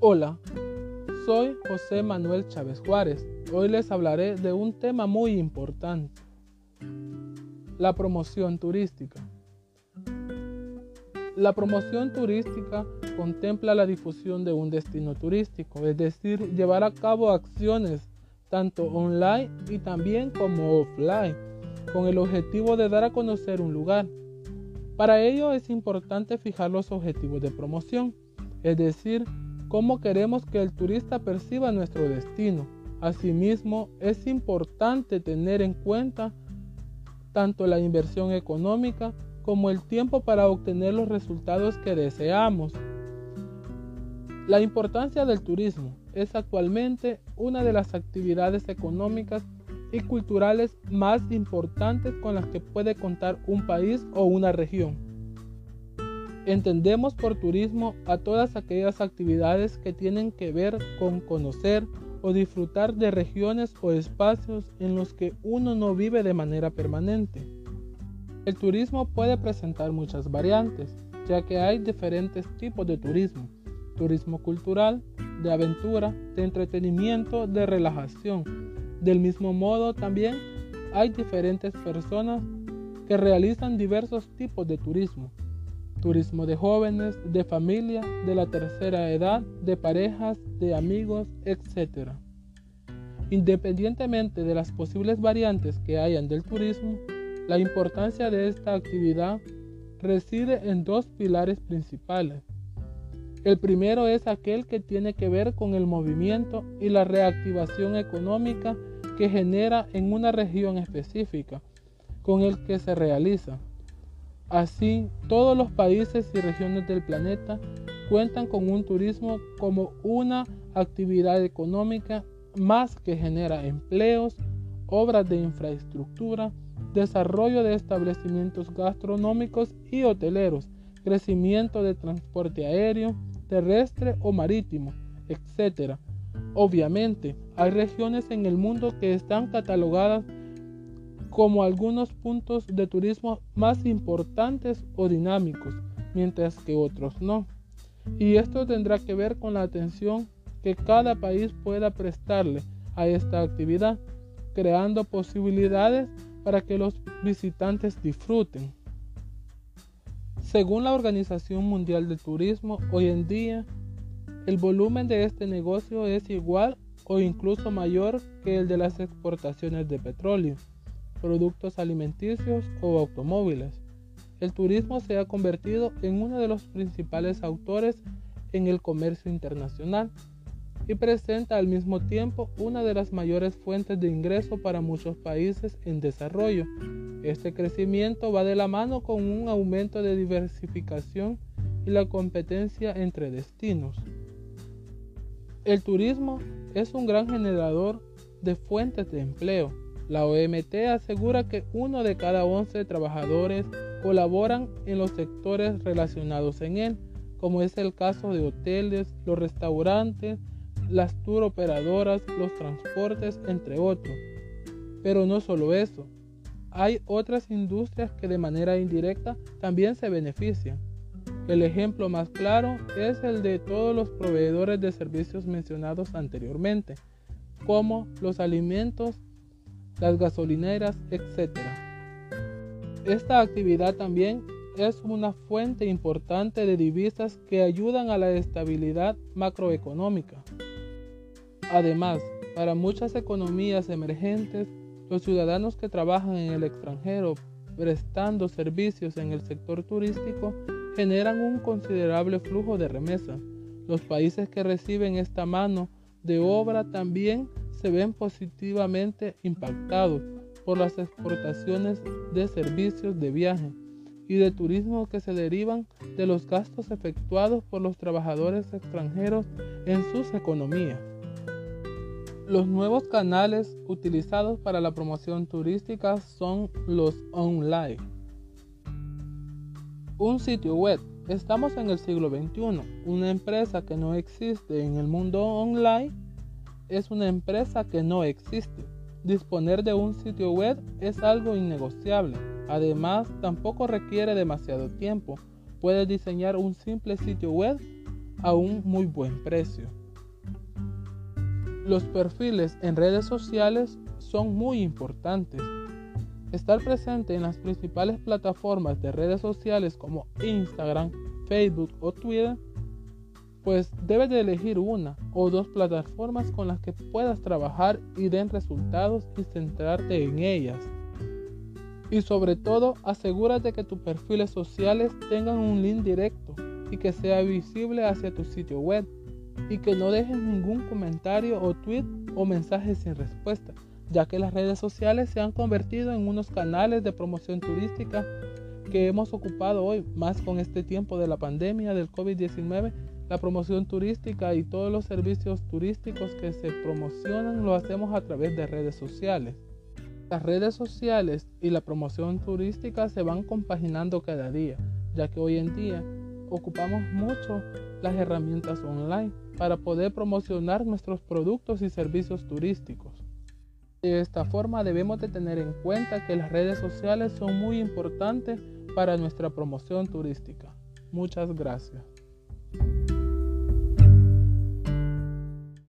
Hola, soy José Manuel Chávez Juárez. Hoy les hablaré de un tema muy importante, la promoción turística. La promoción turística contempla la difusión de un destino turístico, es decir, llevar a cabo acciones tanto online y también como offline, con el objetivo de dar a conocer un lugar. Para ello es importante fijar los objetivos de promoción, es decir, cómo queremos que el turista perciba nuestro destino. Asimismo, es importante tener en cuenta tanto la inversión económica como el tiempo para obtener los resultados que deseamos. La importancia del turismo es actualmente una de las actividades económicas y culturales más importantes con las que puede contar un país o una región. Entendemos por turismo a todas aquellas actividades que tienen que ver con conocer o disfrutar de regiones o espacios en los que uno no vive de manera permanente. El turismo puede presentar muchas variantes, ya que hay diferentes tipos de turismo. Turismo cultural, de aventura, de entretenimiento, de relajación. Del mismo modo, también hay diferentes personas que realizan diversos tipos de turismo. Turismo de jóvenes, de familia, de la tercera edad, de parejas, de amigos, etc. Independientemente de las posibles variantes que hayan del turismo, la importancia de esta actividad reside en dos pilares principales. El primero es aquel que tiene que ver con el movimiento y la reactivación económica que genera en una región específica con el que se realiza. Así, todos los países y regiones del planeta cuentan con un turismo como una actividad económica más que genera empleos, obras de infraestructura, desarrollo de establecimientos gastronómicos y hoteleros, crecimiento de transporte aéreo, terrestre o marítimo, etc. Obviamente, hay regiones en el mundo que están catalogadas como algunos puntos de turismo más importantes o dinámicos, mientras que otros no. Y esto tendrá que ver con la atención que cada país pueda prestarle a esta actividad, creando posibilidades para que los visitantes disfruten. Según la Organización Mundial del Turismo, hoy en día el volumen de este negocio es igual o incluso mayor que el de las exportaciones de petróleo, productos alimenticios o automóviles. El turismo se ha convertido en uno de los principales autores en el comercio internacional y presenta al mismo tiempo una de las mayores fuentes de ingreso para muchos países en desarrollo. Este crecimiento va de la mano con un aumento de diversificación y la competencia entre destinos. El turismo es un gran generador de fuentes de empleo. La OMT asegura que uno de cada 11 trabajadores colaboran en los sectores relacionados en él, como es el caso de hoteles, los restaurantes, las tour operadoras, los transportes, entre otros. Pero no solo eso, hay otras industrias que de manera indirecta también se benefician. El ejemplo más claro es el de todos los proveedores de servicios mencionados anteriormente, como los alimentos, las gasolineras, etc. Esta actividad también es una fuente importante de divisas que ayudan a la estabilidad macroeconómica. Además, para muchas economías emergentes, los ciudadanos que trabajan en el extranjero prestando servicios en el sector turístico generan un considerable flujo de remesas. Los países que reciben esta mano de obra también se ven positivamente impactados por las exportaciones de servicios de viaje y de turismo que se derivan de los gastos efectuados por los trabajadores extranjeros en sus economías. Los nuevos canales utilizados para la promoción turística son los online un sitio web. Estamos en el siglo XXI. Una empresa que no existe en el mundo online es una empresa que no existe. Disponer de un sitio web es algo innegociable. Además, tampoco requiere demasiado tiempo. Puedes diseñar un simple sitio web a un muy buen precio. Los perfiles en redes sociales son muy importantes. Estar presente en las principales plataformas de redes sociales como Instagram, Facebook o Twitter, pues debes de elegir una o dos plataformas con las que puedas trabajar y den resultados y centrarte en ellas. Y sobre todo, asegúrate que tus perfiles sociales tengan un link directo y que sea visible hacia tu sitio web y que no dejes ningún comentario o tweet o mensaje sin respuesta, ya que las redes sociales se han convertido en unos canales de promoción turística que hemos ocupado hoy, más con este tiempo de la pandemia del COVID-19, la promoción turística y todos los servicios turísticos que se promocionan lo hacemos a través de redes sociales. Las redes sociales y la promoción turística se van compaginando cada día, ya que hoy en día ocupamos mucho las herramientas online para poder promocionar nuestros productos y servicios turísticos. De esta forma debemos de tener en cuenta que las redes sociales son muy importantes para nuestra promoción turística. Muchas gracias.